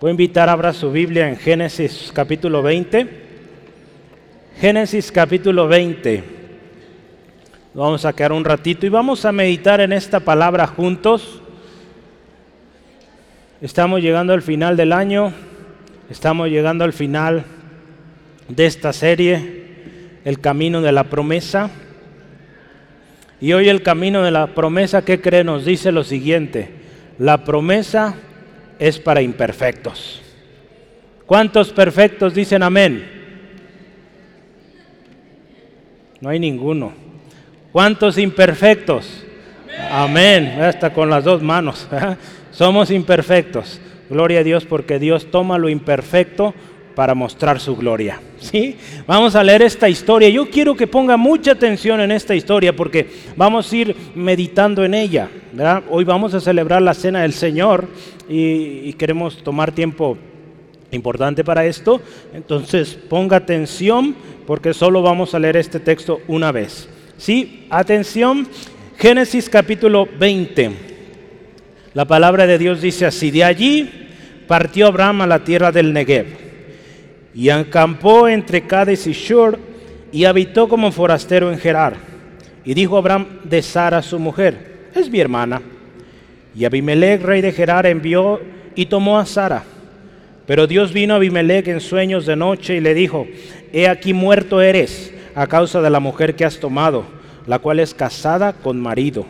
Voy a invitar a abrir su Biblia en Génesis capítulo 20. Génesis capítulo 20. Vamos a quedar un ratito y vamos a meditar en esta palabra juntos. Estamos llegando al final del año, estamos llegando al final de esta serie, El Camino de la Promesa. Y hoy el Camino de la Promesa, ¿qué cree? Nos dice lo siguiente, la promesa es para imperfectos. ¿Cuántos perfectos dicen amén? No hay ninguno. ¿Cuántos imperfectos? Amén. Hasta con las dos manos. Somos imperfectos. Gloria a Dios porque Dios toma lo imperfecto para mostrar su gloria. ¿sí? Vamos a leer esta historia. Yo quiero que ponga mucha atención en esta historia porque vamos a ir meditando en ella. Hoy vamos a celebrar la cena del Señor y, queremos tomar tiempo importante para esto. Entonces ponga atención porque solo vamos a leer este texto una vez. ¿Sí? Atención, Génesis capítulo 20. La palabra de Dios dice así, de allí partió Abraham a la tierra del Negev y acampó entre Cades y Shur y habitó como forastero en Gerar. Y dijo Abraham de Sara su mujer, es mi hermana. Y Abimelech, rey de Gerar, envió y tomó a Sara. Pero Dios vino a Abimelech en sueños de noche y le dijo, he aquí muerto eres a causa de la mujer que has tomado, la cual es casada con marido.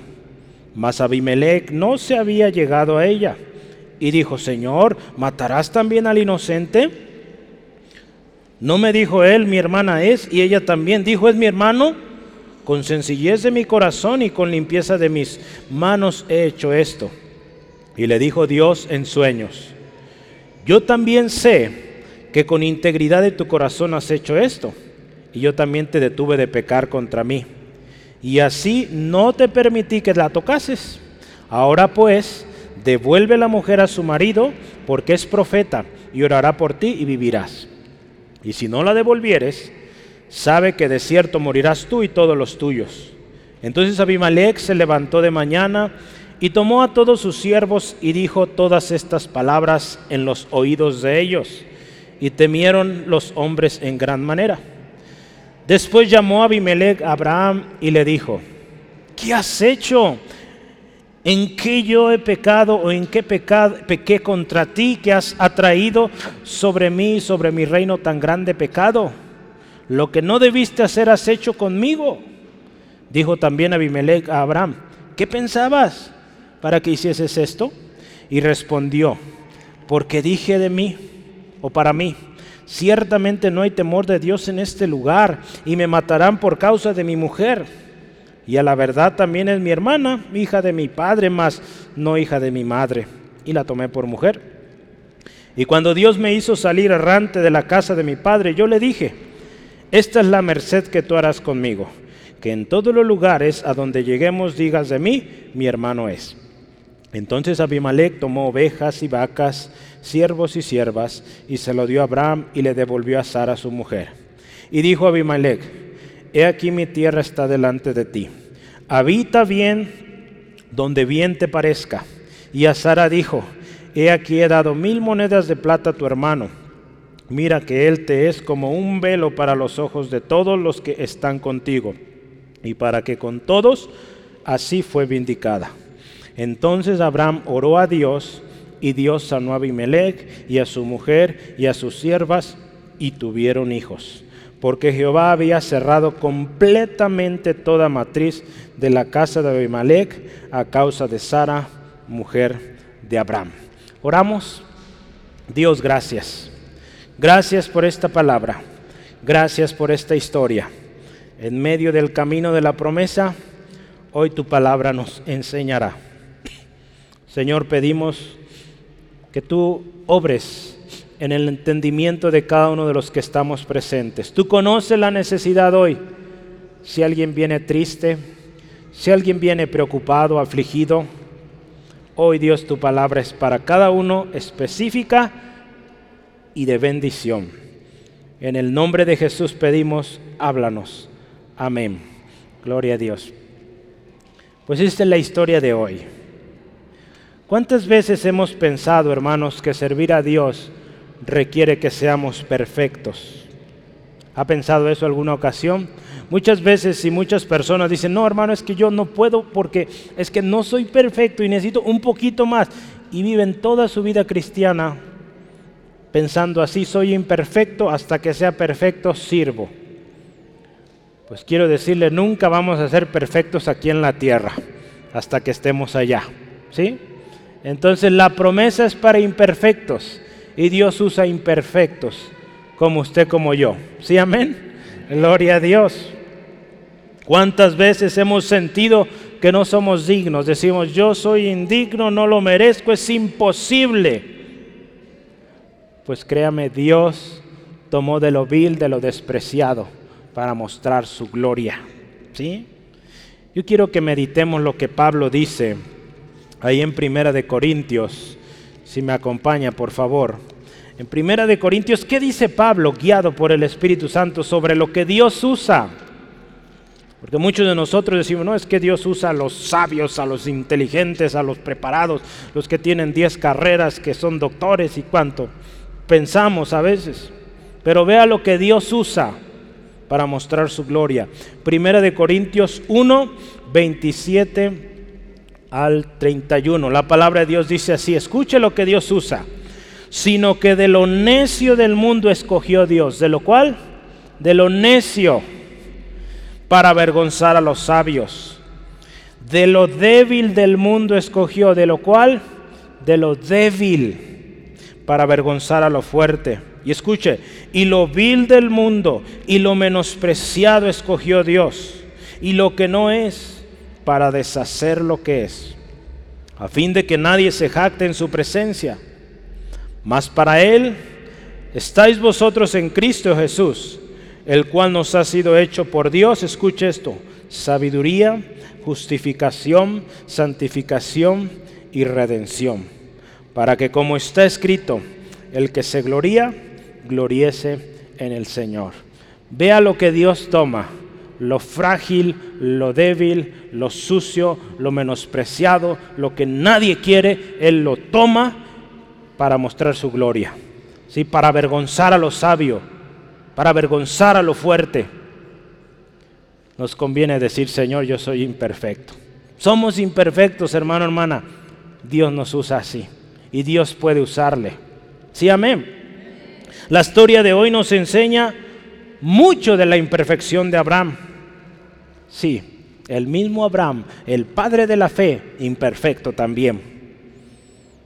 Mas Abimelech no se había llegado a ella. Y dijo, Señor, ¿matarás también al inocente? No me dijo él, mi hermana es, y ella también dijo, es mi hermano. Con sencillez de mi corazón y con limpieza de mis manos he hecho esto. Y le dijo Dios en sueños, yo también sé que con integridad de tu corazón has hecho esto, y yo también te detuve de pecar contra mí. Y así no te permití que la tocases. Ahora pues, devuelve la mujer a su marido, porque es profeta, y orará por ti y vivirás. Y si no la devolvieres, sabe que de cierto morirás tú y todos los tuyos. Entonces Abimelech se levantó de mañana y tomó a todos sus siervos y dijo todas estas palabras en los oídos de ellos. Y temieron los hombres en gran manera. Después llamó Abimelech a Abraham y le dijo, ¿qué has hecho? ¿En qué yo he pecado o en qué pecado, pequé contra ti que has atraído sobre mí, sobre mi reino tan grande pecado? Lo que no debiste hacer has hecho conmigo. Dijo también Abimelech a Abraham, ¿qué pensabas para que hicieses esto? Y respondió, porque dije de mí, o para mí, ciertamente no hay temor de Dios en este lugar, y me matarán por causa de mi mujer y a la verdad también es mi hermana, hija de mi padre, mas no hija de mi madre. Y la tomé por mujer. Y cuando Dios me hizo salir errante de la casa de mi padre, yo le dije, esta es la merced que tú harás conmigo, que en todos los lugares a donde lleguemos digas de mí, mi hermano es. Entonces Abimelech tomó ovejas y vacas, siervos y siervas, y se lo dio a Abraham y le devolvió a Sara su mujer. Y dijo Abimelech, he aquí mi tierra está delante de ti. Habita bien donde bien te parezca. Y a Sara dijo, he aquí he dado mil monedas de plata a tu hermano. Mira que él te es como un velo para los ojos de todos los que están contigo, y para que con todos así fue vindicada. Entonces Abraham oró a Dios, y Dios sanó a Abimelech y a su mujer y a sus siervas, y tuvieron hijos porque Jehová había cerrado completamente toda matriz de la casa de Abimelech a causa de Sara, mujer de Abraham. Oramos. Dios, gracias. Gracias por esta palabra. Gracias por esta historia. En medio del camino de la promesa, hoy tu palabra nos enseñará. Señor, pedimos que tú obres en el entendimiento de cada uno de los que estamos presentes. Tú conoces la necesidad hoy. Si alguien viene triste, si alguien viene preocupado, afligido, hoy Dios tu palabra es para cada uno específica y de bendición. En el nombre de Jesús pedimos, háblanos. Amén. Gloria a Dios. Pues esta es la historia de hoy. ¿Cuántas veces hemos pensado, hermanos, que servir a Dios requiere que seamos perfectos? ¿Ha pensado eso alguna ocasión? Muchas veces y muchas personas dicen, no hermano, es que yo no puedo porque es que no soy perfecto y necesito un poquito más. Y viven toda su vida cristiana pensando así, soy imperfecto, hasta que sea perfecto sirvo. Pues quiero decirle, nunca vamos a ser perfectos aquí en la tierra, hasta que estemos allá. ¿Sí? Entonces la promesa es para imperfectos y Dios usa imperfectos, como usted, como yo. ¿Sí, amén? Gloria a Dios. ¿Cuántas veces hemos sentido que no somos dignos? Decimos, yo soy indigno, no lo merezco, es imposible. Pues créame, Dios tomó de lo vil, de lo despreciado, para mostrar su gloria. ¿Sí? Yo quiero que meditemos lo que Pablo dice ahí en Primera de Corintios, si me acompaña, por favor. En Primera de Corintios, ¿qué dice Pablo, guiado por el Espíritu Santo, sobre lo que Dios usa? Porque muchos de nosotros decimos, no, es que Dios usa a los sabios, a los inteligentes, a los preparados, los que tienen 10 carreras, que son doctores y cuánto. Pensamos a veces. Pero vea lo que Dios usa para mostrar su gloria. Primera de Corintios 1, 27 al 31. La palabra de Dios dice así, escuche lo que Dios usa. Sino que de lo necio del mundo escogió Dios. ¿De lo cual? De lo necio para avergonzar a los sabios. De lo débil del mundo escogió, de lo cual, de lo débil, para avergonzar a lo fuerte. Y escuche, y lo vil del mundo y lo menospreciado escogió Dios, y lo que no es, para deshacer lo que es, a fin de que nadie se jacte en su presencia. Mas para Él estáis vosotros en Cristo Jesús el cual nos ha sido hecho por Dios, escuche esto, sabiduría, justificación, santificación y redención, para que como está escrito, el que se gloría, gloriese en el Señor. Vea lo que Dios toma, lo frágil, lo débil, lo sucio, lo menospreciado, lo que nadie quiere, Él lo toma para mostrar su gloria, ¿sí? para avergonzar a los sabios para avergonzar a lo fuerte, nos conviene decir, Señor, yo soy imperfecto. Somos imperfectos, hermano, hermana. Dios nos usa así y Dios puede usarle. Sí, amén. La historia de hoy nos enseña mucho de la imperfección de Abraham. Sí, el mismo Abraham, el padre de la fe, imperfecto también.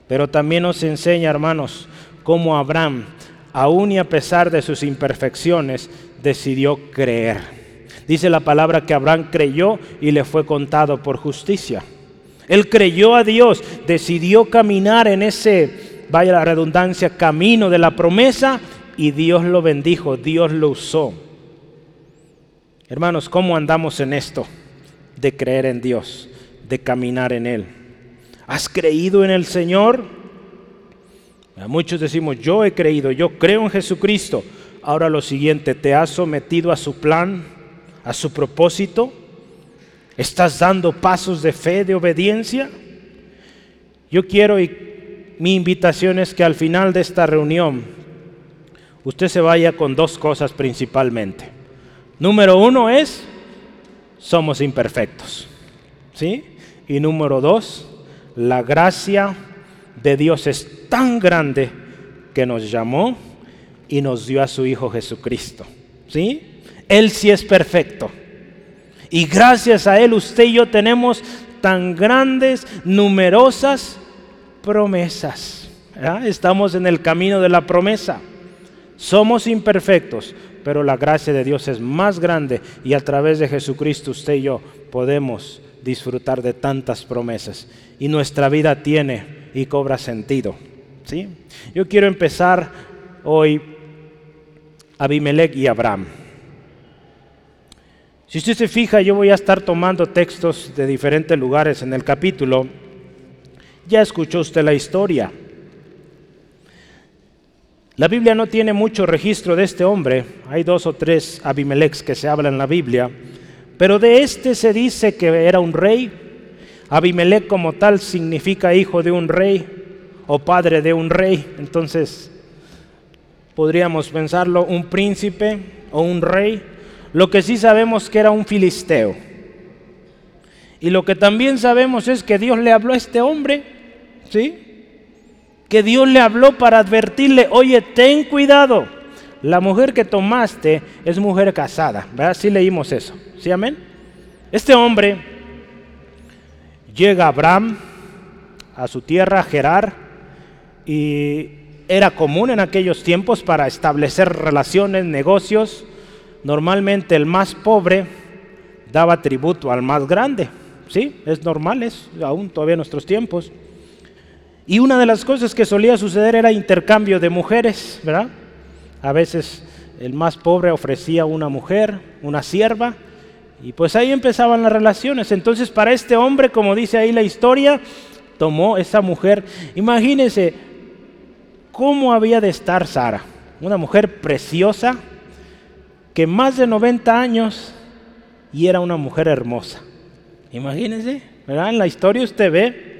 Pero también nos enseña, hermanos, cómo Abraham aún y a pesar de sus imperfecciones, decidió creer. Dice la palabra que Abraham creyó y le fue contado por justicia. Él creyó a Dios, decidió caminar en ese, vaya la redundancia, camino de la promesa y Dios lo bendijo, Dios lo usó. Hermanos, ¿cómo andamos en esto? De creer en Dios, de caminar en Él. ¿Has creído en el Señor? Muchos decimos, yo he creído, yo creo en Jesucristo. Ahora lo siguiente, ¿te has sometido a su plan, a su propósito? ¿Estás dando pasos de fe, de obediencia? Yo quiero y mi invitación es que al final de esta reunión usted se vaya con dos cosas principalmente. Número uno es, somos imperfectos. ¿Sí? Y número dos, la gracia de Dios es tan grande que nos llamó y nos dio a su Hijo Jesucristo. ¿Sí? Él sí es perfecto. Y gracias a Él usted y yo tenemos tan grandes, numerosas promesas. Estamos en el camino de la promesa. Somos imperfectos, pero la gracia de Dios es más grande y a través de Jesucristo usted y yo podemos disfrutar de tantas promesas. Y nuestra vida tiene y cobra sentido. ¿sí? Yo quiero empezar hoy Abimelech y Abraham. Si usted se fija, yo voy a estar tomando textos de diferentes lugares en el capítulo. Ya escuchó usted la historia. La Biblia no tiene mucho registro de este hombre. Hay dos o tres Abimelechs que se hablan en la Biblia. Pero de este se dice que era un rey, Abimelech como tal significa hijo de un rey o padre de un rey. Entonces, podríamos pensarlo, un príncipe o un rey. Lo que sí sabemos que era un filisteo. Y lo que también sabemos es que Dios le habló a este hombre, ¿sí? Que Dios le habló para advertirle, oye, ten cuidado, la mujer que tomaste es mujer casada, ¿verdad? Sí leímos eso, ¿sí amén? Este hombre llega a Abraham, a su tierra, Gerar, y era común en aquellos tiempos para establecer relaciones, negocios. Normalmente el más pobre daba tributo al más grande. Sí, es normal, es aún todavía en nuestros tiempos. Y una de las cosas que solía suceder era intercambio de mujeres, ¿verdad? A veces el más pobre ofrecía una mujer, una sierva, y pues ahí empezaban las relaciones. Entonces para este hombre, como dice ahí la historia, tomó esa mujer. Imagínense, ¿Cómo había de estar Sara? Una mujer preciosa, que más de 90 años y era una mujer hermosa. Imagínense, ¿verdad? En la historia usted ve,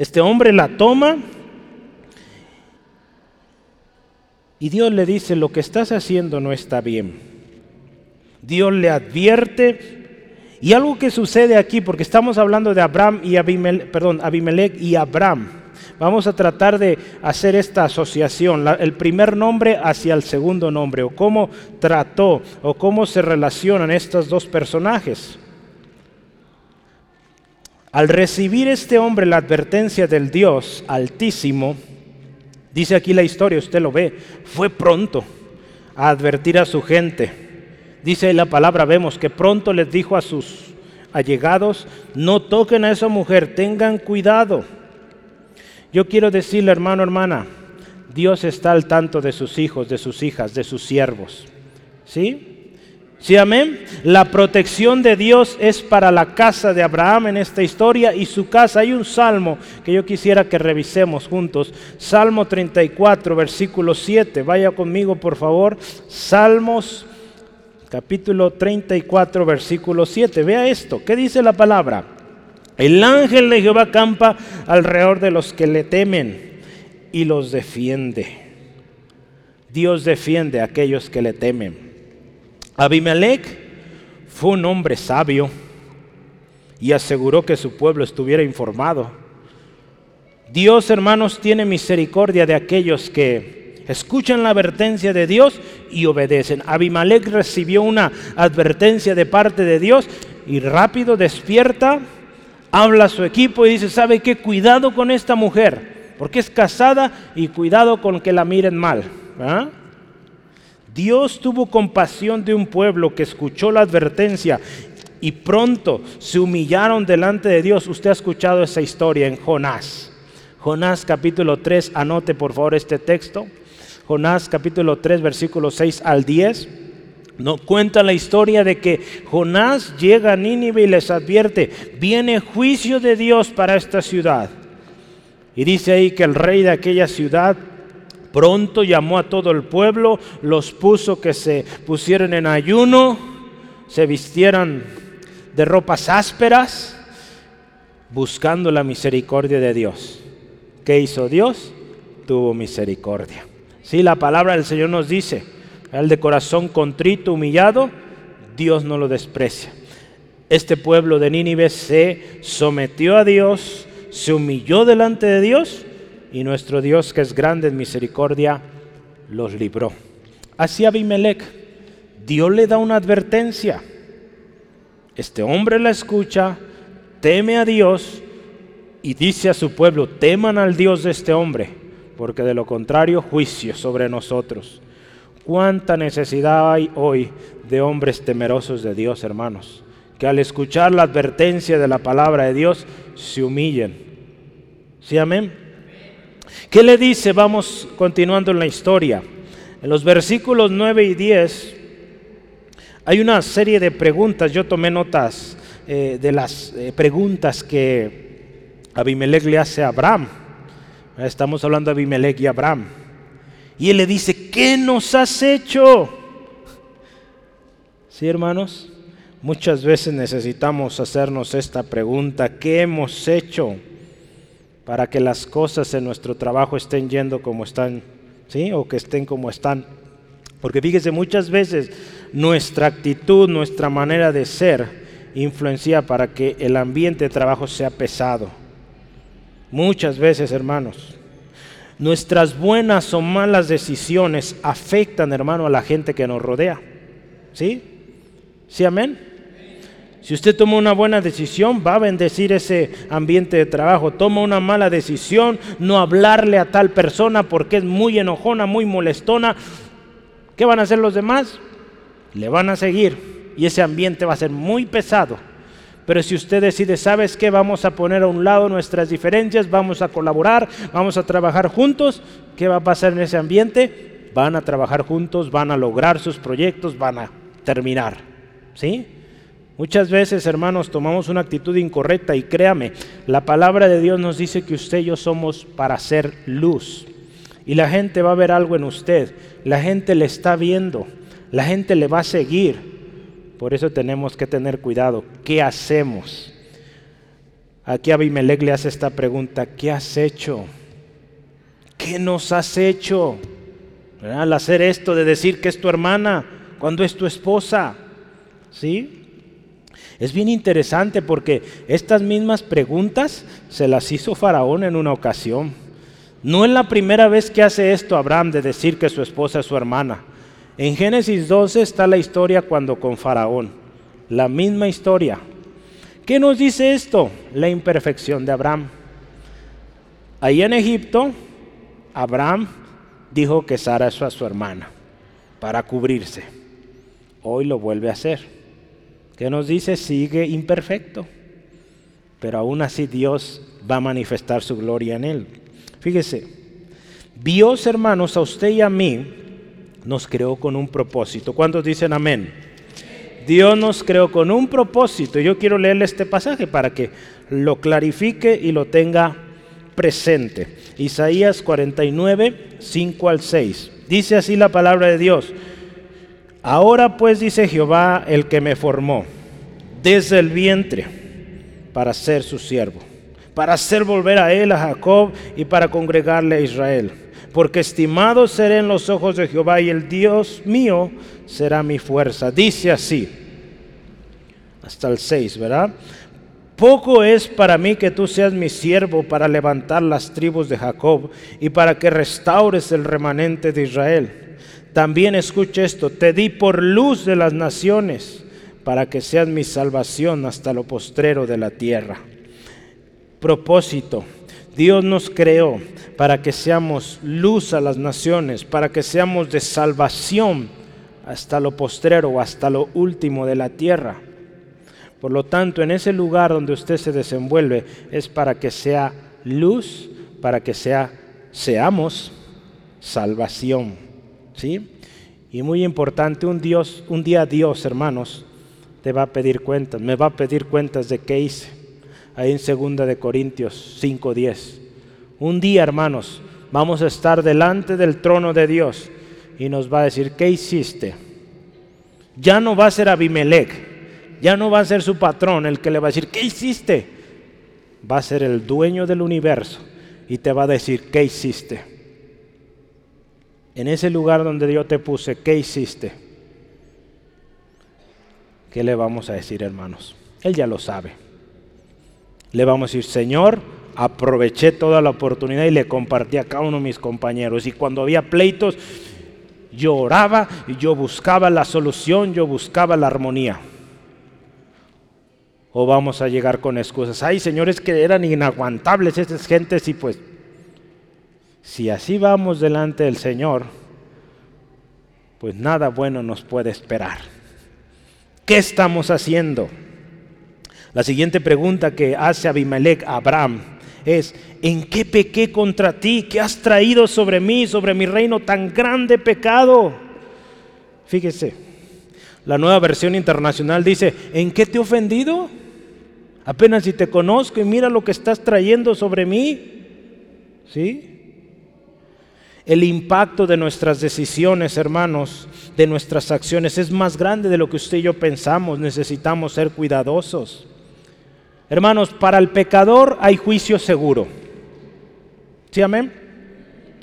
este hombre la toma y Dios le dice, lo que estás haciendo no está bien. Dios le advierte y algo que sucede aquí, porque estamos hablando de Abraham y Abimelech, perdón, Abimelech y Abraham. Vamos a tratar de hacer esta asociación, el primer nombre hacia el segundo nombre, o cómo trató, o cómo se relacionan estos dos personajes. Al recibir este hombre la advertencia del Dios Altísimo, dice aquí la historia, usted lo ve, fue pronto a advertir a su gente. Dice la palabra, vemos que pronto les dijo a sus allegados, no toquen a esa mujer, tengan cuidado yo quiero decirle, hermano, hermana, Dios está al tanto de sus hijos, de sus hijas, de sus siervos. ¿Sí? ¿Sí, amén? La protección de Dios es para la casa de Abraham en esta historia y su casa. Hay un salmo que yo quisiera que revisemos juntos. Salmo 34, versículo 7. Vaya conmigo, por favor. Salmos capítulo 34, versículo 7. Vea esto. ¿Qué dice la palabra? El ángel de Jehová campa alrededor de los que le temen y los defiende. Dios defiende a aquellos que le temen. Abimelech fue un hombre sabio y aseguró que su pueblo estuviera informado. Dios, hermanos, tiene misericordia de aquellos que escuchan la advertencia de Dios y obedecen. Abimelech recibió una advertencia de parte de Dios y rápido despierta habla a su equipo y dice, ¿sabe qué? Cuidado con esta mujer, porque es casada y cuidado con que la miren mal. Dios tuvo compasión de un pueblo que escuchó la advertencia y pronto se humillaron delante de Dios. Usted ha escuchado esa historia en Jonás. Jonás capítulo 3, anote por favor este texto. Jonás capítulo 3, versículo 6 al 10. No cuenta la historia de que Jonás llega a Nínive y les advierte, viene juicio de Dios para esta ciudad. Y dice ahí que el rey de aquella ciudad pronto llamó a todo el pueblo, los puso que se pusieran en ayuno, se vistieran de ropas ásperas, buscando la misericordia de Dios. ¿Qué hizo Dios? Tuvo misericordia. Sí, la palabra del Señor nos dice, el de corazón contrito, humillado, Dios no lo desprecia. Este pueblo de Nínive se sometió a Dios, se humilló delante de Dios y nuestro Dios, que es grande en misericordia, los libró. Así Abimelech, Dios le da una advertencia. Este hombre la escucha, teme a Dios y dice a su pueblo, teman al Dios de este hombre, porque de lo contrario juicio sobre nosotros. ¿Cuánta necesidad hay hoy de hombres temerosos de Dios, hermanos? Que al escuchar la advertencia de la palabra de Dios se humillen. ¿Sí, amén? ¿Qué le dice? Vamos continuando en la historia. En los versículos 9 y 10 hay una serie de preguntas. Yo tomé notas eh, de las eh, preguntas que Abimelech le hace a Abraham. Estamos hablando de Abimelech y Abraham. Y él le dice, ¿qué nos has hecho? Sí, hermanos, Muchas veces necesitamos hacernos esta pregunta, ¿qué hemos hecho para que las cosas en nuestro trabajo estén yendo como están, ¿sí? O que estén como están. Porque fíjese, muchas veces nuestra actitud, nuestra manera de ser influencia para que el ambiente de trabajo sea pesado. Muchas veces, hermanos. Nuestras buenas o malas decisiones afectan, hermano, a la gente que nos rodea. ¿Sí? ¿Sí, amén? Si usted toma una buena decisión, va a bendecir ese ambiente de trabajo. Toma una mala decisión, no hablarle a tal persona porque es muy enojona, muy molestona. ¿Qué van a hacer los demás? Le van a seguir y ese ambiente va a ser muy pesado. Pero si usted decide, ¿sabes qué? Vamos a poner a un lado nuestras diferencias, vamos a colaborar, vamos a trabajar juntos, ¿qué va a pasar en ese ambiente? Van a trabajar juntos, van a lograr sus proyectos, van a terminar. ¿Sí? Muchas veces, hermanos, tomamos una actitud incorrecta y créame, la palabra de Dios nos dice que usted y yo somos para ser luz. Y la gente va a ver algo en usted, la gente le está viendo, la gente le va a seguir. Por eso tenemos que tener cuidado. ¿Qué hacemos? Aquí Abimelech le hace esta pregunta, ¿qué has hecho? ¿Qué nos has hecho? Al hacer esto de decir que es tu hermana cuando es tu esposa. ¿Sí? Es bien interesante porque estas mismas preguntas se las hizo Faraón en una ocasión. No es la primera vez que hace esto Abraham de decir que su esposa es su hermana. En Génesis 12 está la historia cuando con Faraón. La misma historia. ¿Qué nos dice esto? La imperfección de Abraham. Ahí en Egipto, Abraham dijo que Sara es su hermana para cubrirse. Hoy lo vuelve a hacer que nos dice sigue imperfecto, pero aún así Dios va a manifestar su gloria en él. Fíjese, Dios hermanos, a usted y a mí nos creó con un propósito. ¿Cuántos dicen amén? Dios nos creó con un propósito. Yo quiero leerle este pasaje para que lo clarifique y lo tenga presente. Isaías 49, 5 al 6. Dice así la palabra de Dios. Ahora pues dice Jehová el que me formó desde el vientre para ser su siervo, para hacer volver a él a Jacob y para congregarle a Israel. Porque estimado seré en los ojos de Jehová y el Dios mío será mi fuerza. Dice así, hasta el 6, ¿verdad? Poco es para mí que tú seas mi siervo para levantar las tribus de Jacob y para que restaures el remanente de Israel. También escucha esto, te di por luz de las naciones para que seas mi salvación hasta lo postrero de la tierra. Propósito, Dios nos creó para que seamos luz a las naciones, para que seamos de salvación hasta lo postrero hasta lo último de la tierra. Por lo tanto, en ese lugar donde usted se desenvuelve es para que sea luz, para que sea seamos salvación. ¿Sí? Y muy importante, un, Dios, un día Dios, hermanos, te va a pedir cuentas, me va a pedir cuentas de qué hice. Ahí en 2 de Corintios 5:10. Un día, hermanos, vamos a estar delante del trono de Dios y nos va a decir, ¿qué hiciste? Ya no va a ser Abimelech, ya no va a ser su patrón el que le va a decir, ¿qué hiciste? Va a ser el dueño del universo y te va a decir, ¿qué hiciste? En ese lugar donde yo te puse, ¿qué hiciste? ¿Qué le vamos a decir, hermanos? Él ya lo sabe. Le vamos a decir, Señor, aproveché toda la oportunidad y le compartí a cada uno de mis compañeros. Y cuando había pleitos, yo oraba y yo buscaba la solución, yo buscaba la armonía. O vamos a llegar con excusas. Ay, señores, que eran inaguantables esas gentes y pues si así vamos delante del Señor, pues nada bueno nos puede esperar. ¿Qué estamos haciendo? La siguiente pregunta que hace Abimelech a Abraham es, ¿en qué pequé contra ti? ¿Qué has traído sobre mí, sobre mi reino tan grande pecado? Fíjese, la nueva versión internacional dice, ¿en qué te he ofendido? Apenas si te conozco y mira lo que estás trayendo sobre mí. ¿Sí? El impacto de nuestras decisiones, hermanos, de nuestras acciones es más grande de lo que usted y yo pensamos. Necesitamos ser cuidadosos. Hermanos, para el pecador hay juicio seguro. ¿Sí, amén?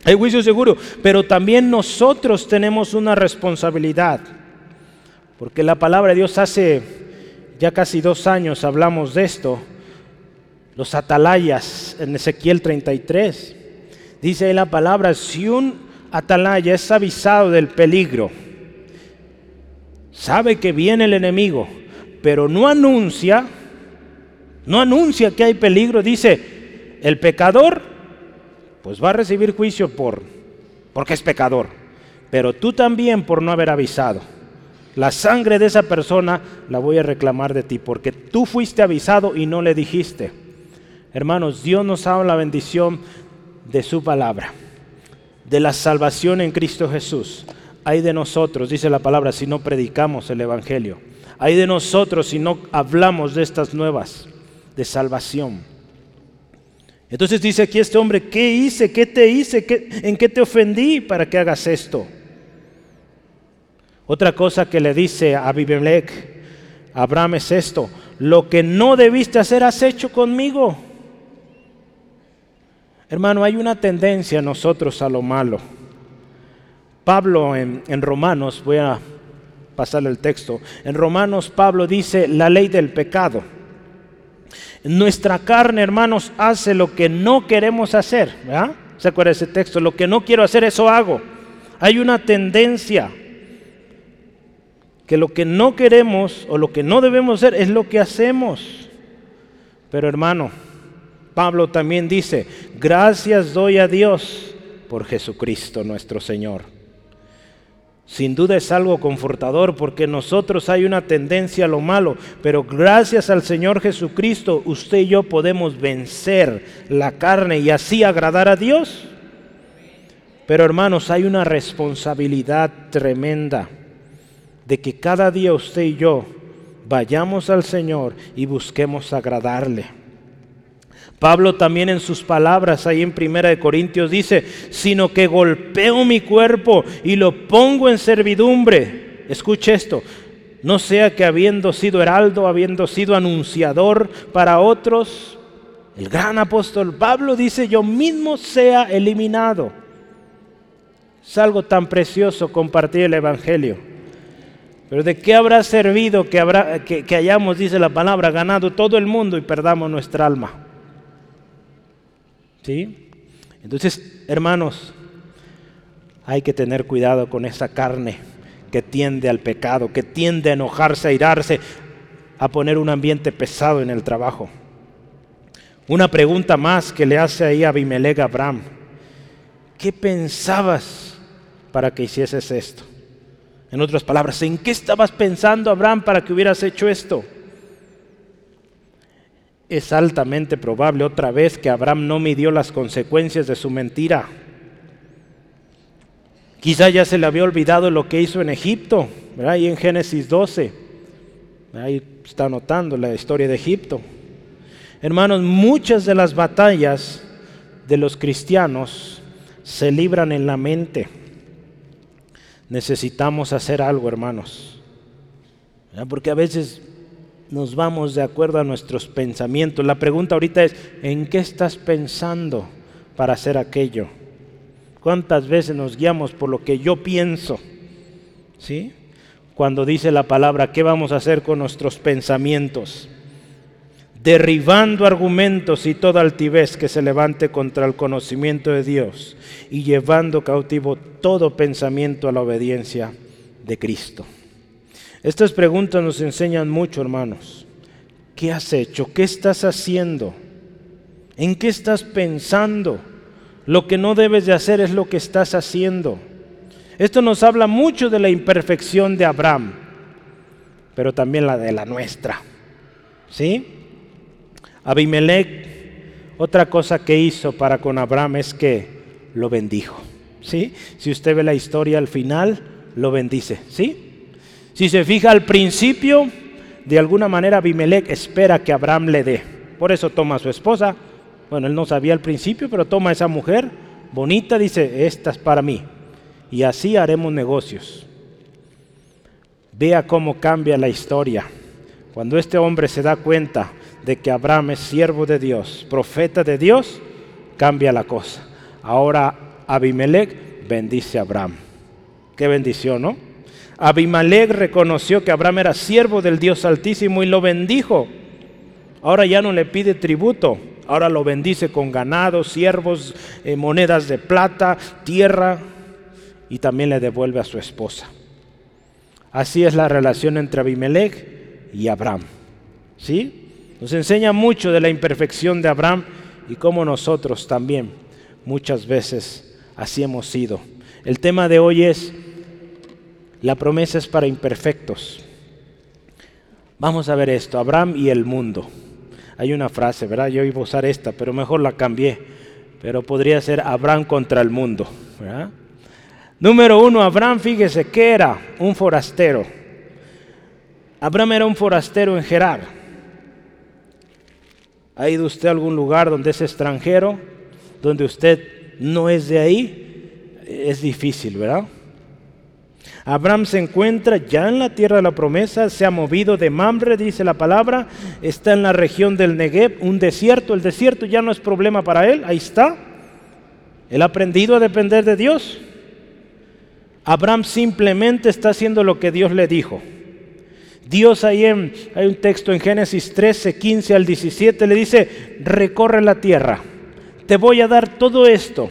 Hay juicio seguro, pero también nosotros tenemos una responsabilidad. Porque la palabra de Dios hace ya casi dos años hablamos de esto. Los atalayas en Ezequiel 33. Dice la palabra, si un atalaya es avisado del peligro, sabe que viene el enemigo, pero no anuncia, no anuncia que hay peligro, dice, el pecador pues va a recibir juicio por porque es pecador, pero tú también por no haber avisado. La sangre de esa persona la voy a reclamar de ti porque tú fuiste avisado y no le dijiste. Hermanos, Dios nos ha dado la bendición de su palabra, de la salvación en Cristo Jesús. Hay de nosotros, dice la palabra, si no predicamos el Evangelio. Hay de nosotros si no hablamos de estas nuevas de salvación. Entonces dice aquí este hombre, ¿qué hice? ¿Qué te hice? ¿En qué te ofendí para que hagas esto? Otra cosa que le dice a Abimelech, Abraham es esto, lo que no debiste hacer has hecho conmigo. Hermano, hay una tendencia nosotros a lo malo. Pablo en, Romanos, voy a pasarle el texto, en Romanos Pablo dice la ley del pecado. Nuestra carne, hermanos, hace lo que no queremos hacer. ¿verdad? ¿Se acuerda ese texto? Lo que no quiero hacer, eso hago. Hay una tendencia que lo que no queremos o lo que no debemos hacer es lo que hacemos. Pero hermano, Pablo también dice, gracias doy a Dios por Jesucristo nuestro Señor. Sin duda es algo confortador porque nosotros hay una tendencia a lo malo, pero gracias al Señor Jesucristo usted y yo podemos vencer la carne y así agradar a Dios. Pero hermanos, hay una responsabilidad tremenda de que cada día usted y yo vayamos al Señor y busquemos agradarle. Pablo también en sus palabras ahí en Primera de Corintios dice, sino que golpeo mi cuerpo y lo pongo en servidumbre. Escuche esto, no sea que habiendo sido heraldo, habiendo sido anunciador para otros, el gran apóstol Pablo dice, yo mismo sea eliminado. Es algo tan precioso compartir el Evangelio. Pero ¿de qué habrá servido que, habrá, que, que hayamos, dice la palabra, ganado todo el mundo y perdamos nuestra alma? Entonces, hermanos, hay que tener cuidado con esa carne que tiende al pecado, que tiende a enojarse, a irarse, a poner un ambiente pesado en el trabajo. Una pregunta más que le hace ahí Abimelech Abraham. ¿Qué pensabas para que hicieses esto? En otras palabras, ¿en qué estabas pensando, Abraham, para que hubieras hecho esto? Es altamente probable otra vez que Abraham no midió las consecuencias de su mentira. Quizá ya se le había olvidado lo que hizo en Egipto, ahí en Génesis 12. Ahí está anotando la historia de Egipto. Hermanos, muchas de las batallas de los cristianos se libran en la mente. Necesitamos hacer algo, hermanos. Porque a veces nos vamos de acuerdo a nuestros pensamientos. La pregunta ahorita es, ¿en qué estás pensando para hacer aquello? ¿Cuántas veces nos guiamos por lo que yo pienso? ¿Sí? Cuando dice la palabra, ¿qué vamos a hacer con nuestros pensamientos? Derribando argumentos y toda altivez que se levante contra el conocimiento de Dios y llevando cautivo todo pensamiento a la obediencia de Cristo. Estas preguntas nos enseñan mucho, hermanos. ¿Qué has hecho? ¿Qué estás haciendo? ¿En qué estás pensando? Lo que no debes de hacer es lo que estás haciendo. Esto nos habla mucho de la imperfección de Abraham, pero también la de la nuestra. ¿Sí? Abimelech, otra cosa que hizo para con Abraham es que lo bendijo. ¿Sí? Si usted ve la historia al final, lo bendice. ¿Sí? Si se fija al principio, de alguna manera Abimelech espera que Abraham le dé. Por eso toma a su esposa. Bueno, él no sabía al principio, pero toma a esa mujer, bonita, dice, esta es para mí. Y así haremos negocios. Vea cómo cambia la historia. Cuando este hombre se da cuenta de que Abraham es siervo de Dios, profeta de Dios, cambia la cosa. Ahora Abimelech bendice a Abraham. Qué bendición, ¿no? Abimelech reconoció que Abraham era siervo del Dios Altísimo y lo bendijo. Ahora ya no le pide tributo, ahora lo bendice con ganado, siervos, eh, monedas de plata, tierra y también le devuelve a su esposa. Así es la relación entre Abimelech y Abraham. ¿Sí? Nos enseña mucho de la imperfección de Abraham y cómo nosotros también muchas veces así hemos sido. El tema de hoy es la promesa es para imperfectos. Vamos a ver esto, Abraham y el mundo. Hay una frase, ¿verdad? Yo iba a usar esta, pero mejor la cambié. Pero podría ser Abraham contra el mundo. Número uno, Abraham, fíjese que era un forastero. Abraham era un forastero en Gerar. ¿Ha ido usted a algún lugar donde es extranjero, donde usted no es de ahí? Es difícil, ¿verdad? Abraham se encuentra ya en la tierra de la promesa, se ha movido de Mamre, dice la palabra, está en la región del Negev, un desierto. El desierto ya no es problema para él, ahí está. Él ha aprendido a depender de Dios. Abraham simplemente está haciendo lo que Dios le dijo. Dios ahí en, hay un texto en Génesis 13, 15 al 17, le dice, recorre la tierra, te voy a dar todo esto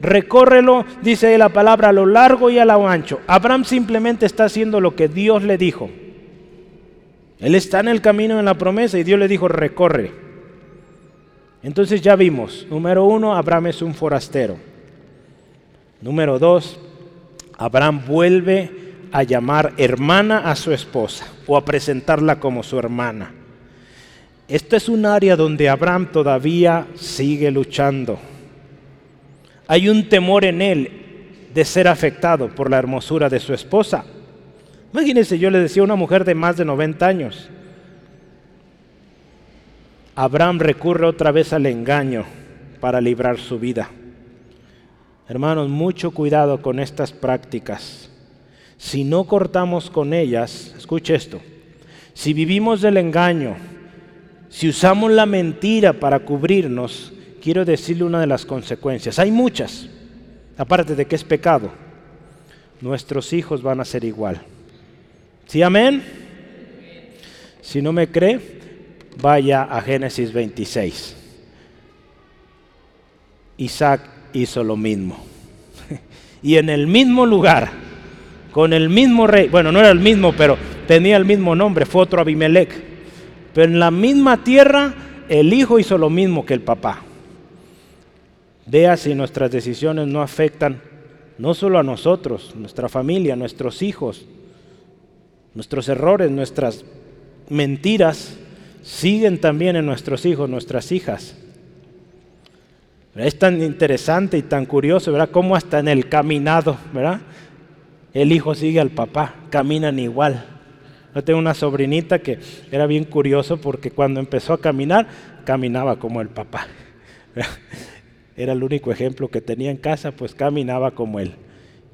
recórrelo, dice la palabra, a lo largo y a lo ancho. Abraham simplemente está haciendo lo que Dios le dijo. Él está en el camino de la promesa y Dios le dijo, recorre. Entonces ya vimos, número uno, Abraham es un forastero. Número dos, Abraham vuelve a llamar hermana a su esposa o a presentarla como su hermana. Esta es un área donde Abraham todavía sigue luchando. Hay un temor en él de ser afectado por la hermosura de su esposa. Imagínense, yo le decía a una mujer de más de 90 años. Abraham recurre otra vez al engaño para librar su vida. Hermanos, mucho cuidado con estas prácticas. Si no cortamos con ellas, escuche esto, si vivimos del engaño, si usamos la mentira para cubrirnos, quiero decirle una de las consecuencias. Hay muchas, aparte de que es pecado. Nuestros hijos van a ser igual. ¿Sí, amén? Si no me cree, vaya a Génesis 26. Isaac hizo lo mismo. Y en el mismo lugar, con el mismo rey, bueno, no era el mismo, pero tenía el mismo nombre, fue otro Abimelech. Pero en la misma tierra, el hijo hizo lo mismo que el papá. Vea si nuestras decisiones no afectan no solo a nosotros, nuestra familia, nuestros hijos, nuestros errores, nuestras mentiras, siguen también en nuestros hijos, nuestras hijas. Es tan interesante y tan curioso, ¿verdad? Cómo hasta en el caminado, ¿verdad? El hijo sigue al papá, caminan igual. Yo tengo una sobrinita que era bien curioso porque cuando empezó a caminar, caminaba como el papá era el único ejemplo que tenía en casa, pues caminaba como él.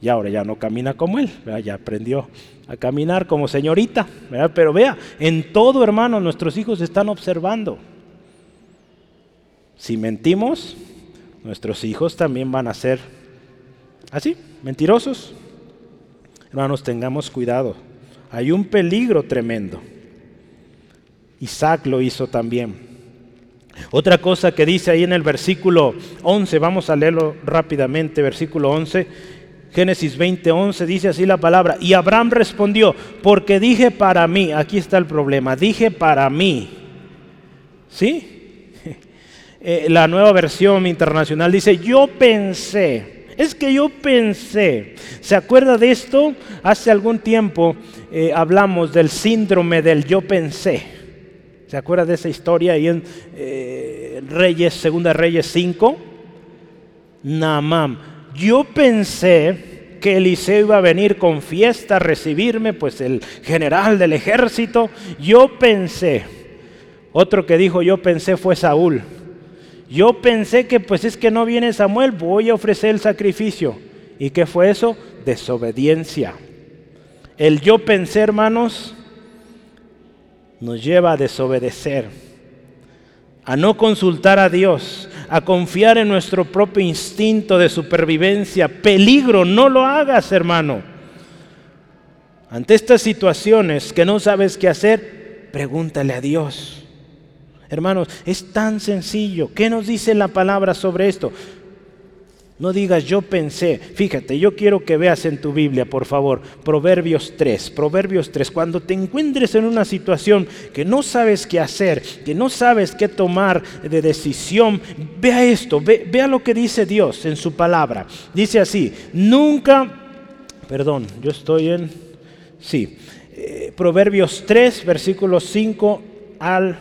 Y ahora ya no camina como él, ya aprendió a caminar como señorita. Pero vea, en todo hermano nuestros hijos están observando. Si mentimos, nuestros hijos también van a ser así, mentirosos. Hermanos, tengamos cuidado. Hay un peligro tremendo. Isaac lo hizo también. Otra cosa que dice ahí en el versículo 11, vamos a leerlo rápidamente, versículo 11, Génesis 20, 11, dice así la palabra, y Abraham respondió, porque dije para mí, aquí está el problema, dije para mí, ¿sí? Eh, la nueva versión internacional dice, yo pensé, es que yo pensé, ¿se acuerda de esto? Hace algún tiempo eh, hablamos del síndrome del yo pensé. ¿Se acuerda de esa historia ahí en eh, Reyes, Segunda Reyes 5? Naamán. Yo pensé que Eliseo iba a venir con fiesta a recibirme, pues el general del ejército. Yo pensé. Otro que dijo yo pensé fue Saúl. Yo pensé que pues es que no viene Samuel, voy a ofrecer el sacrificio. ¿Y qué fue eso? Desobediencia. El yo pensé, hermanos, nos lleva a desobedecer, a no consultar a Dios, a confiar en nuestro propio instinto de supervivencia. Peligro, no lo hagas, hermano. Ante estas situaciones que no sabes qué hacer, pregúntale a Dios. Hermanos, es tan sencillo. ¿Qué nos dice la palabra sobre esto? No digas yo pensé. Fíjate, yo quiero que veas en tu Biblia, por favor, Proverbios 3. Proverbios 3. Cuando te encuentres en una situación que no sabes qué hacer, que no sabes qué tomar de decisión, vea esto, vea lo que dice Dios en su palabra. Dice así, nunca, perdón, yo estoy en, sí, eh, Proverbios 3, versículos 5 al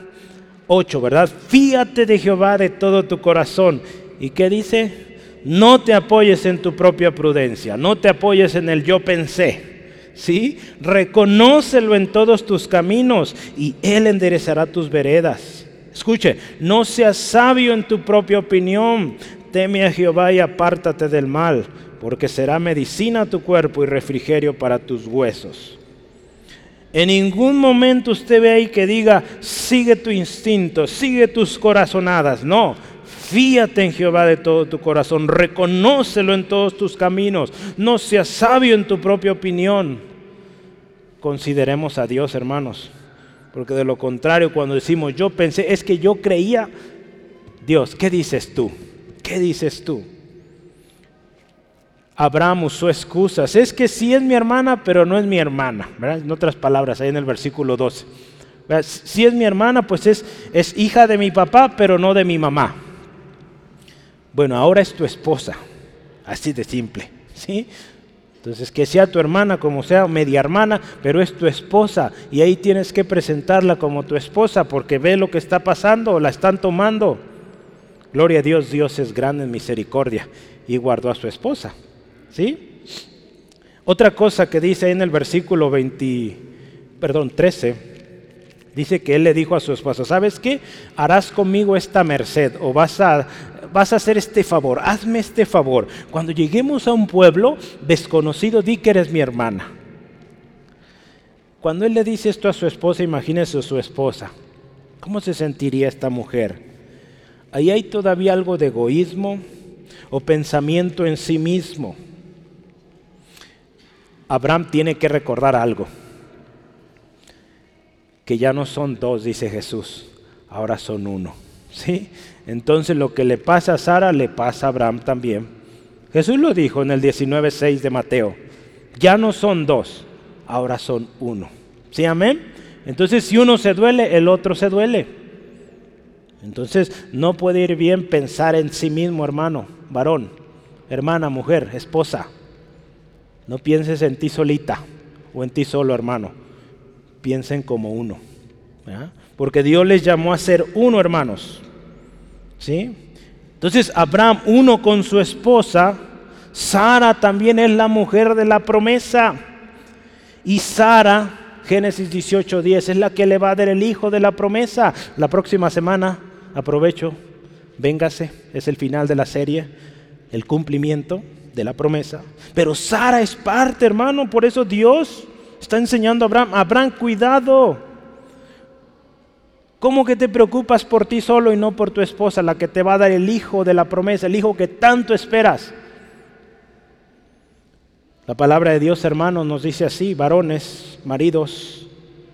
8, ¿verdad? Fíate de Jehová de todo tu corazón. ¿Y qué dice? No te apoyes en tu propia prudencia, no te apoyes en el yo pensé. ¿Sí? Reconócelo en todos tus caminos y Él enderezará tus veredas. Escuche, no seas sabio en tu propia opinión. Teme a Jehová y apártate del mal, porque será medicina a tu cuerpo y refrigerio para tus huesos. En ningún momento usted ve ahí que diga, sigue tu instinto, sigue tus corazonadas. No, Fíate en Jehová de todo tu corazón, reconócelo en todos tus caminos, no seas sabio en tu propia opinión. Consideremos a Dios, hermanos, porque de lo contrario, cuando decimos yo pensé, es que yo creía, Dios, ¿qué dices tú? ¿Qué dices tú? Abraham usó excusas. Es que sí es mi hermana, pero no es mi hermana. En otras palabras, ahí en el versículo 12. Si es mi hermana, pues es, es hija de mi papá, pero no de mi mamá. Bueno, ahora es tu esposa. Así de simple. ¿sí? Entonces, que sea tu hermana como sea, media hermana, pero es tu esposa. Y ahí tienes que presentarla como tu esposa porque ve lo que está pasando, la están tomando. Gloria a Dios, Dios es grande en misericordia y guardó a su esposa. ¿Sí? Otra cosa que dice en el versículo 20, perdón, 13, dice que él le dijo a su esposa, ¿sabes qué? Harás conmigo esta merced o vas a vas a hacer este favor, hazme este favor. Cuando lleguemos a un pueblo desconocido, di que eres mi hermana. Cuando él le dice esto a su esposa, imagínese a su esposa. ¿Cómo se sentiría esta mujer? Ahí hay todavía algo de egoísmo o pensamiento en sí mismo. Abraham tiene que recordar algo, que ya no son dos, dice Jesús, ahora son uno. ¿Sí? Entonces lo que le pasa a Sara le pasa a Abraham también. Jesús lo dijo en el 19.6 de Mateo. Ya no son dos, ahora son uno. ¿Sí, amén? Entonces si uno se duele, el otro se duele. Entonces no puede ir bien pensar en sí mismo, hermano, varón, hermana, mujer, esposa. No pienses en ti solita o en ti solo, hermano. Piensen como uno. Porque Dios les llamó a ser uno, hermanos. ¿Sí? Entonces Abraham, uno con su esposa, Sara también es la mujer de la promesa. Y Sara, Génesis 18:10, es la que le va a dar el hijo de la promesa. La próxima semana, aprovecho, véngase, es el final de la serie, el cumplimiento de la promesa. Pero Sara es parte, hermano, por eso Dios está enseñando a Abraham, Abraham, cuidado. ¿Cómo que te preocupas por ti solo y no por tu esposa, la que te va a dar el hijo de la promesa, el hijo que tanto esperas? La palabra de Dios, hermanos, nos dice así, varones, maridos,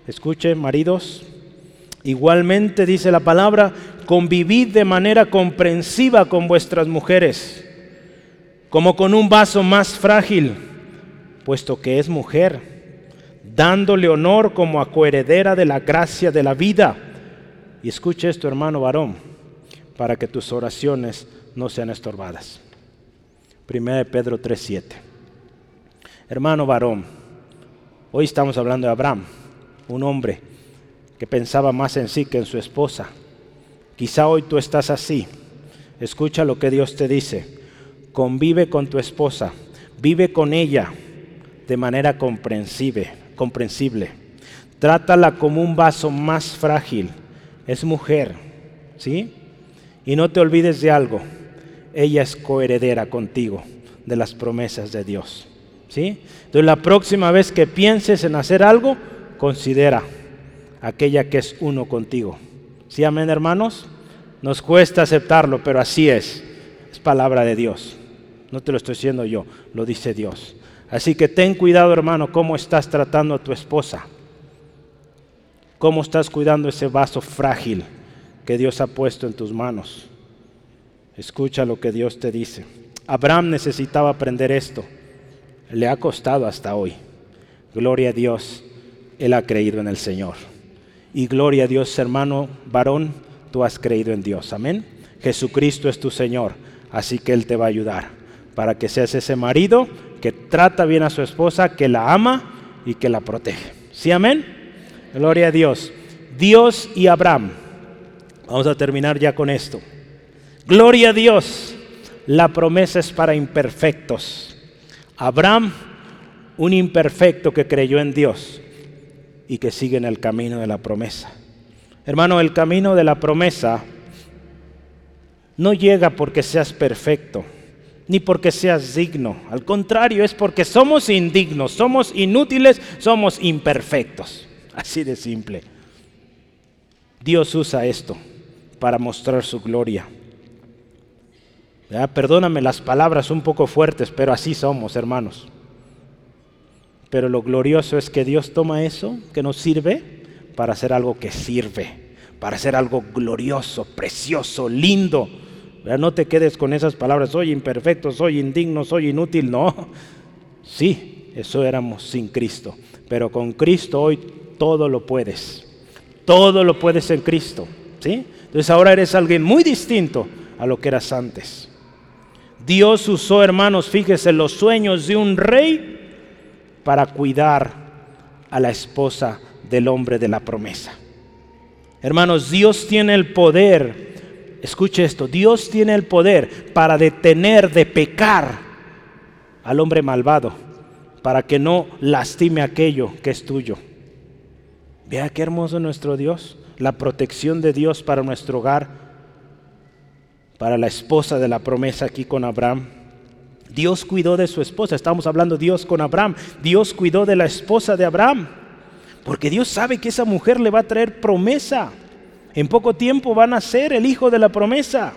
escuchen, maridos, igualmente dice la palabra, convivid de manera comprensiva con vuestras mujeres, como con un vaso más frágil, puesto que es mujer, dándole honor como a coheredera de la gracia de la vida y escuche esto, hermano varón, para que tus oraciones no sean estorbadas. 1 Pedro 3:7. Hermano varón, hoy estamos hablando de Abraham, un hombre que pensaba más en sí que en su esposa. Quizá hoy tú estás así. Escucha lo que Dios te dice. Convive con tu esposa, vive con ella de manera comprensible, comprensible. Trátala como un vaso más frágil es mujer, ¿sí? Y no te olvides de algo, ella es coheredera contigo de las promesas de Dios. ¿Sí? Entonces la próxima vez que pienses en hacer algo, considera aquella que es uno contigo. ¿Sí, amén, hermanos? Nos cuesta aceptarlo, pero así es. Es palabra de Dios. No te lo estoy diciendo yo, lo dice Dios. Así que ten cuidado, hermano, cómo estás tratando a tu esposa. Cómo estás cuidando ese vaso frágil que Dios ha puesto en tus manos. Escucha lo que Dios te dice. Abraham necesitaba aprender esto. Le ha costado hasta hoy. Gloria a Dios, él ha creído en el Señor. Y gloria a Dios, hermano varón, tú has creído en Dios. Amén. Jesucristo es tu Señor, así que Él te va a ayudar para que seas ese marido que trata bien a su esposa, que la ama y que la protege. ¿Sí, amén? Gloria a Dios. Dios y Abraham. Vamos a terminar ya con esto. Gloria a Dios. La promesa es para imperfectos. Abraham, un imperfecto que creyó en Dios y que sigue en el camino de la promesa. Hermano, el camino de la promesa no llega porque seas perfecto, ni porque seas digno. Al contrario, es porque somos indignos, somos inútiles, somos imperfectos. Así de simple. Dios usa esto para mostrar su gloria. Perdóname las palabras un poco fuertes, pero así somos, hermanos. Pero lo glorioso es que Dios toma eso que nos sirve para hacer algo que sirve, para hacer algo glorioso, precioso, lindo. No te quedes con esas palabras, soy imperfecto, soy indigno, soy inútil. No, sí, eso éramos sin Cristo. Pero con Cristo hoy todo lo puedes. Todo lo puedes en Cristo. ¿sí? Entonces ahora eres alguien muy distinto a lo que eras antes. Dios usó, hermanos, fíjese, los sueños de un rey para cuidar a la esposa del hombre de la promesa. Hermanos, Dios tiene el poder, escuche esto, Dios tiene el poder para detener de pecar al hombre malvado, para que no lastime aquello que es tuyo. Vea qué hermoso nuestro Dios, la protección de Dios para nuestro hogar, para la esposa de la promesa aquí con Abraham. Dios cuidó de su esposa. Estamos hablando Dios con Abraham. Dios cuidó de la esposa de Abraham. Porque Dios sabe que esa mujer le va a traer promesa. En poco tiempo van a ser el hijo de la promesa.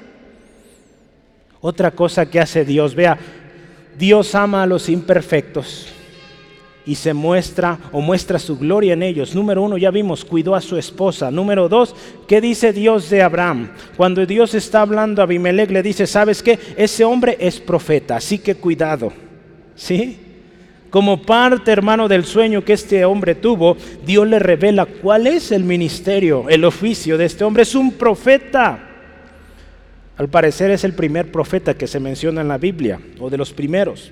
Otra cosa que hace Dios, vea, Dios ama a los imperfectos y se muestra o muestra su gloria en ellos. Número uno, ya vimos, cuidó a su esposa. Número dos, ¿qué dice Dios de Abraham? Cuando Dios está hablando a Abimelech, le dice, ¿sabes qué? Ese hombre es profeta, así que cuidado. ¿Sí? Como parte, hermano, del sueño que este hombre tuvo, Dios le revela cuál es el ministerio, el oficio de este hombre. Es un profeta. Al parecer es el primer profeta que se menciona en la Biblia, o de los primeros.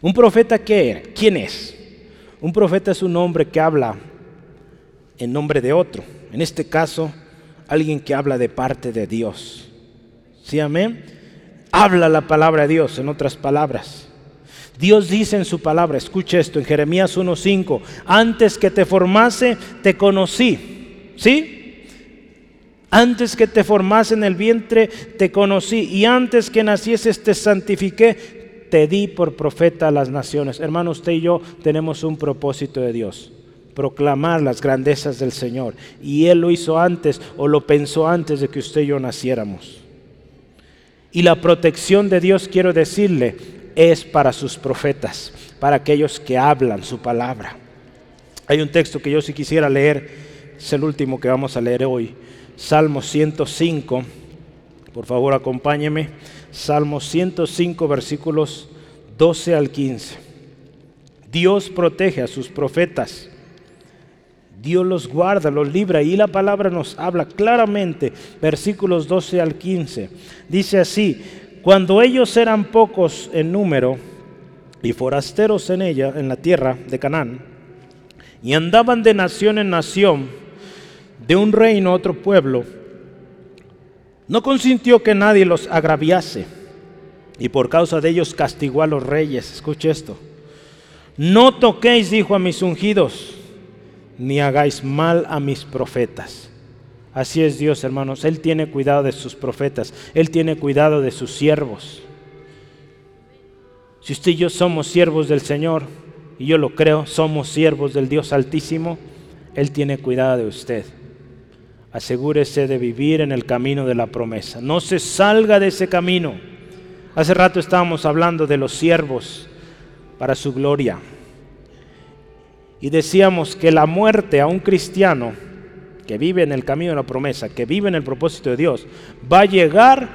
¿Un profeta qué ¿Quién es? Un profeta es un hombre que habla en nombre de otro. En este caso, alguien que habla de parte de Dios. ¿Sí, amén? Habla la palabra de Dios, en otras palabras. Dios dice en su palabra, escucha esto en Jeremías 1.5, antes que te formase, te conocí. ¿Sí? Antes que te formase en el vientre, te conocí. Y antes que nacieses, te santifiqué te di por profeta a las naciones. Hermano, usted y yo tenemos un propósito de Dios, proclamar las grandezas del Señor. Y Él lo hizo antes o lo pensó antes de que usted y yo naciéramos. Y la protección de Dios, quiero decirle, es para sus profetas, para aquellos que hablan su palabra. Hay un texto que yo sí quisiera leer, es el último que vamos a leer hoy, Salmo 105. Por favor, acompáñeme. Salmo 105, versículos 12 al 15. Dios protege a sus profetas. Dios los guarda, los libra y la palabra nos habla claramente, versículos 12 al 15. Dice así, cuando ellos eran pocos en número y forasteros en ella, en la tierra de Canaán, y andaban de nación en nación, de un reino a otro pueblo, no consintió que nadie los agraviase y por causa de ellos castigó a los reyes. Escuche esto. No toquéis, dijo a mis ungidos, ni hagáis mal a mis profetas. Así es Dios, hermanos. Él tiene cuidado de sus profetas. Él tiene cuidado de sus siervos. Si usted y yo somos siervos del Señor, y yo lo creo, somos siervos del Dios Altísimo, Él tiene cuidado de usted. Asegúrese de vivir en el camino de la promesa. No se salga de ese camino. Hace rato estábamos hablando de los siervos para su gloria. Y decíamos que la muerte a un cristiano que vive en el camino de la promesa, que vive en el propósito de Dios, va a llegar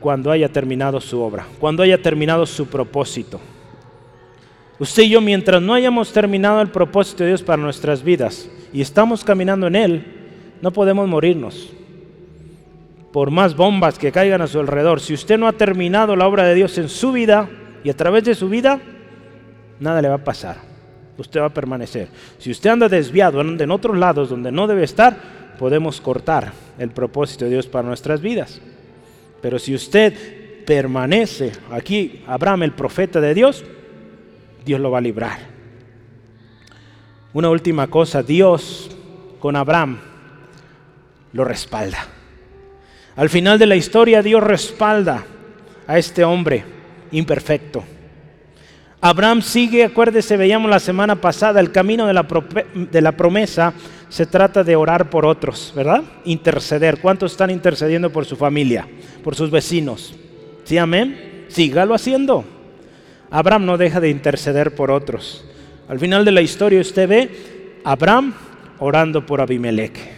cuando haya terminado su obra, cuando haya terminado su propósito. Usted y yo, mientras no hayamos terminado el propósito de Dios para nuestras vidas y estamos caminando en Él, no podemos morirnos. Por más bombas que caigan a su alrededor, si usted no ha terminado la obra de Dios en su vida y a través de su vida, nada le va a pasar. Usted va a permanecer. Si usted anda desviado, anda en otros lados donde no debe estar, podemos cortar el propósito de Dios para nuestras vidas. Pero si usted permanece aquí, Abraham, el profeta de Dios, Dios lo va a librar. Una última cosa, Dios con Abraham lo respalda. Al final de la historia Dios respalda a este hombre imperfecto. Abraham sigue, acuérdese, veíamos la semana pasada, el camino de la, de la, promesa se trata de orar por otros, ¿verdad? Interceder. ¿Cuántos están intercediendo por su familia, por sus vecinos? ¿Sí, amén? Sígalo haciendo. Abraham no deja de interceder por otros. Al final de la historia usted ve Abraham orando por Abimelech.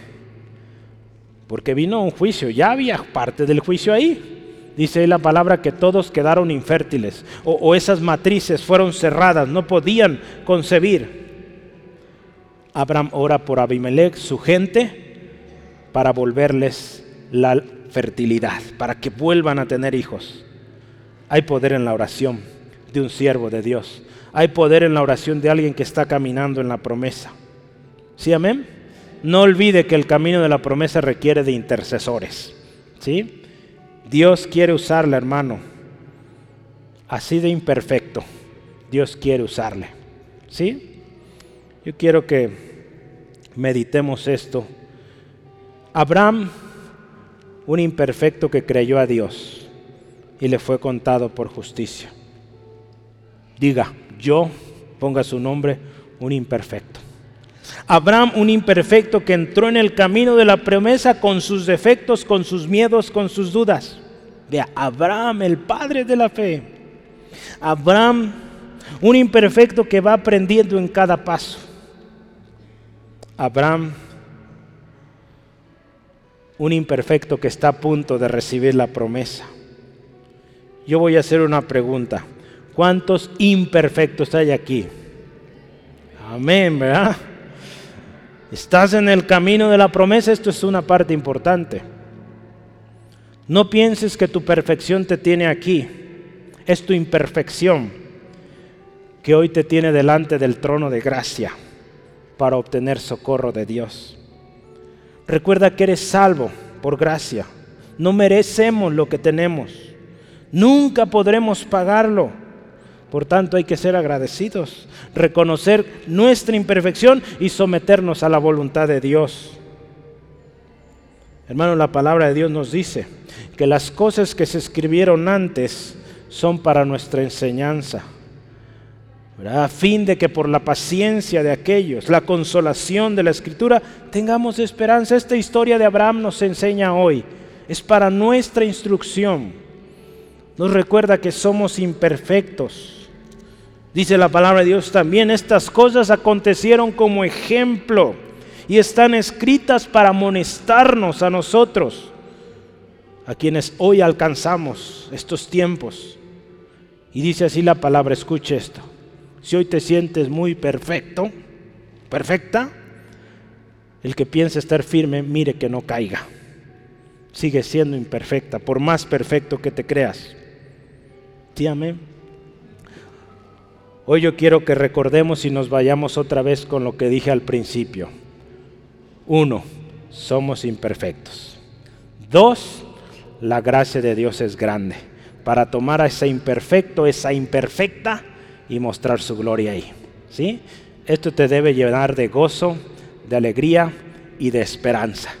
Porque vino un juicio, ya había parte del juicio ahí. Dice la palabra que todos quedaron infértiles o, o esas matrices fueron cerradas, no podían concebir. Abraham ora por Abimelech, su gente, para volverles la fertilidad, para que vuelvan a tener hijos. Hay poder en la oración de un siervo de Dios. Hay poder en la oración de alguien que está caminando en la promesa. ¿Sí, amén? No olvide que el camino de la promesa requiere de intercesores. ¿Sí? Dios quiere usarle, hermano. Así de imperfecto. Dios quiere usarle. ¿Sí? Yo quiero que meditemos esto. Abraham, un imperfecto que creyó a Dios y le fue contado por justicia. Diga, yo, ponga su nombre, un imperfecto. Abraham, un imperfecto que entró en el camino de la promesa con sus defectos, con sus miedos, con sus dudas. Vea, Abraham, el padre de la fe. Abraham, un imperfecto que va aprendiendo en cada paso. Abraham, un imperfecto que está a punto de recibir la promesa. Yo voy a hacer una pregunta. ¿Cuántos imperfectos hay aquí? Amén, ¿verdad? Estás en el camino de la promesa, esto es una parte importante. No pienses que tu perfección te tiene aquí, es tu imperfección que hoy te tiene delante del trono de gracia para obtener socorro de Dios. Recuerda que eres salvo por gracia. No merecemos lo que tenemos. Nunca podremos pagarlo. Por tanto, hay que ser agradecidos, reconocer nuestra imperfección y someternos a la voluntad de Dios. Hermano, la palabra de Dios nos dice que las cosas que se escribieron antes son para nuestra enseñanza, a fin de que por la paciencia de aquellos, la consolación de la escritura, tengamos esperanza. Esta historia de Abraham nos enseña hoy, es para nuestra instrucción. Nos recuerda que somos imperfectos Dice la palabra de Dios también, estas cosas acontecieron como ejemplo y están escritas para amonestarnos a nosotros, a quienes hoy alcanzamos estos tiempos. Y dice así la palabra, escuche esto, si hoy te sientes muy perfecto, perfecta, el que piensa estar firme, mire que no caiga. Sigue siendo imperfecta, por más perfecto que te creas. ¿Sí, amén? Hoy yo quiero que recordemos y nos vayamos otra vez con lo que dije al principio. Uno, somos imperfectos. Dos, la gracia de Dios es grande para tomar a ese imperfecto, esa imperfecta y mostrar su gloria ahí. ¿Sí? Esto te debe llenar de gozo, de alegría y de esperanza.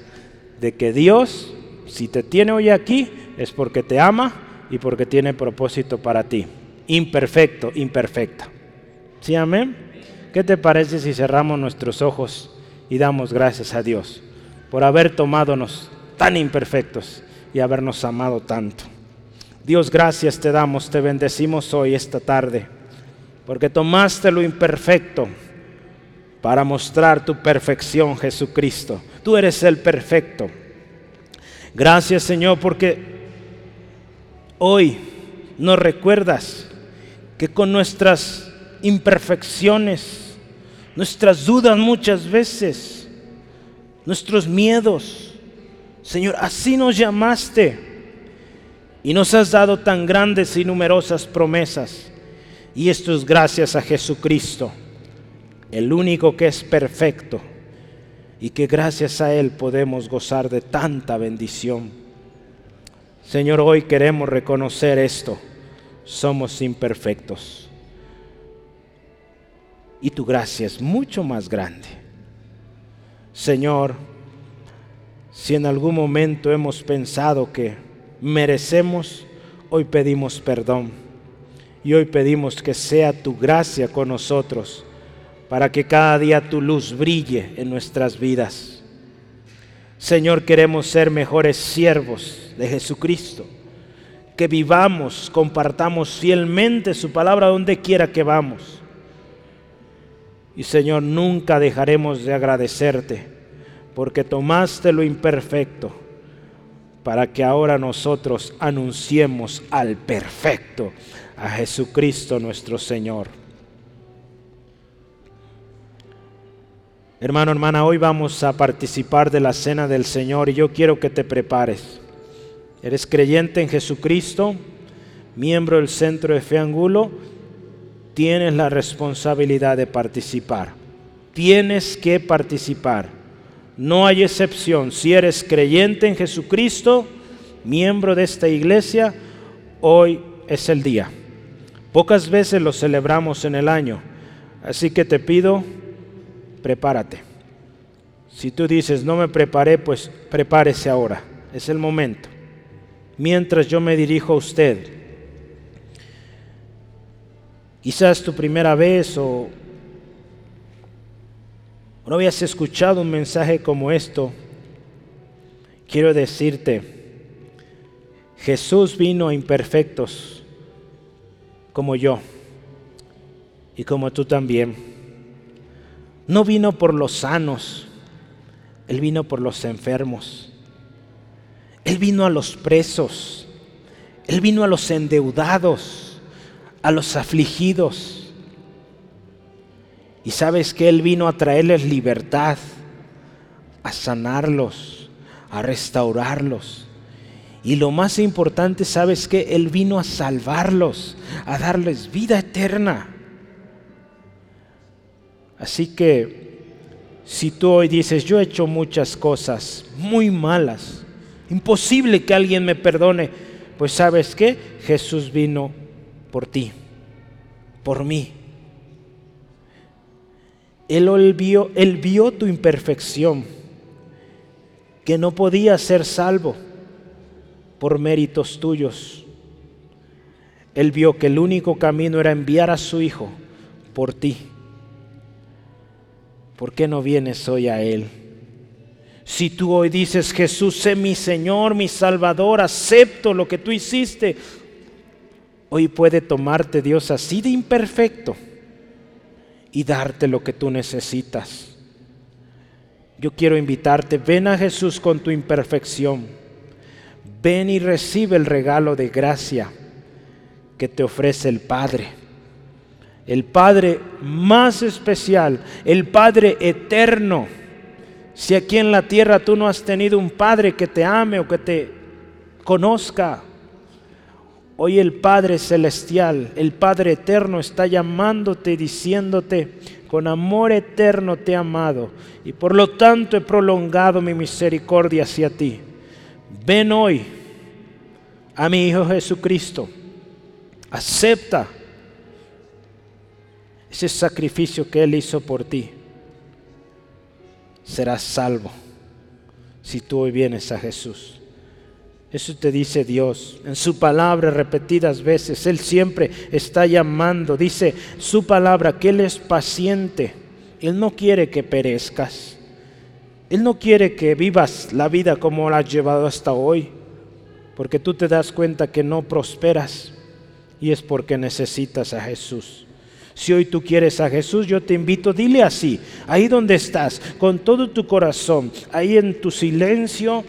de que Dios, si te tiene hoy aquí, es porque te ama y porque tiene propósito para ti. Imperfecto, imperfecta. ¿Sí, amén? ¿Qué te parece si cerramos nuestros ojos y damos gracias a Dios por haber tomadonos tan imperfectos y habernos amado tanto? Dios, gracias te damos, te bendecimos hoy, esta tarde, porque tomaste lo imperfecto para mostrar tu perfección, Jesucristo. Tú eres el perfecto. Gracias, Señor, porque hoy nos recuerdas que con nuestras imperfecciones, nuestras dudas muchas veces, nuestros miedos, Señor, así nos llamaste y nos has dado tan grandes y numerosas promesas. Y esto es gracias a Jesucristo, el único que es perfecto y que gracias a Él podemos gozar de tanta bendición. Señor, hoy queremos reconocer esto. Somos imperfectos. Y tu gracia es mucho más grande. Señor, si en algún momento hemos pensado que merecemos, hoy pedimos perdón. Y hoy pedimos que sea tu gracia con nosotros para que cada día tu luz brille en nuestras vidas. Señor, queremos ser mejores siervos de Jesucristo. Que vivamos, compartamos fielmente su palabra donde quiera que vamos. Y Señor, nunca dejaremos de agradecerte porque tomaste lo imperfecto para que ahora nosotros anunciemos al perfecto, a Jesucristo nuestro Señor. Hermano, hermana, hoy vamos a participar de la cena del Señor y yo quiero que te prepares. Eres creyente en Jesucristo, miembro del Centro de Fe Angulo, tienes la responsabilidad de participar. Tienes que participar. No hay excepción. Si eres creyente en Jesucristo, miembro de esta iglesia, hoy es el día. Pocas veces lo celebramos en el año, así que te pido, prepárate. Si tú dices, no me preparé, pues prepárese ahora. Es el momento. Mientras yo me dirijo a usted, quizás tu primera vez o no habías escuchado un mensaje como esto, quiero decirte, Jesús vino a imperfectos como yo y como tú también. No vino por los sanos, Él vino por los enfermos. Él vino a los presos, Él vino a los endeudados, a los afligidos. Y sabes que Él vino a traerles libertad, a sanarlos, a restaurarlos. Y lo más importante, sabes que Él vino a salvarlos, a darles vida eterna. Así que si tú hoy dices, yo he hecho muchas cosas muy malas, imposible que alguien me perdone, pues sabes que Jesús vino por ti, por mí él vio, él vio tu imperfección, que no podía ser salvo por méritos tuyos. Él vio que el único camino era enviar a su Hijo por ti. ¿Por qué no vienes hoy a Él? Si tú hoy dices, Jesús, sé mi Señor, mi Salvador, acepto lo que tú hiciste, hoy puede tomarte Dios así de imperfecto y darte lo que tú necesitas. Yo quiero invitarte, ven a Jesús con tu imperfección. Ven y recibe el regalo de gracia que te ofrece el Padre. El Padre más especial, el Padre eterno. Si aquí en la tierra tú no has tenido un Padre que te ame o que te conozca, Hoy el Padre Celestial, el Padre Eterno está llamándote diciéndote, con amor eterno te he amado y por lo tanto he prolongado mi misericordia hacia ti. Ven hoy a mi Hijo Jesucristo, acepta ese sacrificio que Él hizo por ti. Serás salvo, si tú hoy vienes a Jesús. Eso te dice Dios en su palabra repetidas veces. Él siempre está llamando. Dice su palabra que Él es paciente. Él no quiere que perezcas. Él no quiere que vivas la vida como la has llevado hasta hoy. Porque tú te das cuenta que no prosperas. Y es porque necesitas a Jesús. Si hoy tú quieres a Jesús, yo te invito, dile así, ahí donde estás, con todo tu corazón, ahí en tu silencio,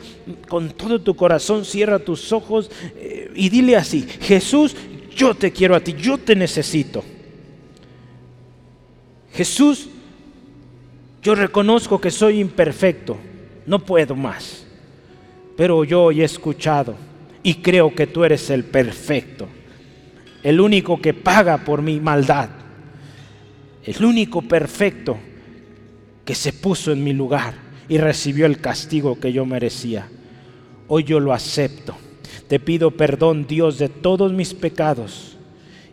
con todo tu corazón, cierra tus ojos eh, y dile así, Jesús, yo te quiero a ti, yo te necesito. Jesús, yo reconozco que soy imperfecto, no puedo más, pero yo hoy he escuchado y creo que tú eres el perfecto, el único que paga por mi maldad el único perfecto que se puso en mi lugar y recibió el castigo que yo merecía. Hoy yo lo acepto. Te pido perdón, Dios, de todos mis pecados.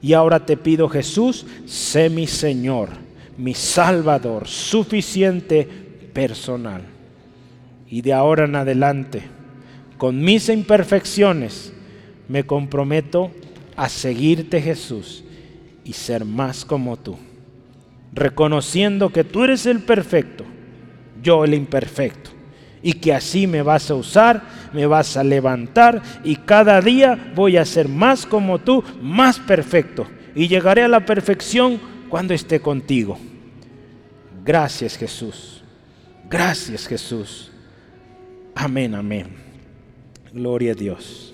Y ahora te pido, Jesús, sé mi Señor, mi Salvador, suficiente personal. Y de ahora en adelante, con mis imperfecciones, me comprometo a seguirte, Jesús, y ser más como tú reconociendo que tú eres el perfecto, yo el imperfecto, y que así me vas a usar, me vas a levantar y cada día voy a ser más como tú, más perfecto, y llegaré a la perfección cuando esté contigo. Gracias Jesús, gracias Jesús. Amén, amén. Gloria a Dios.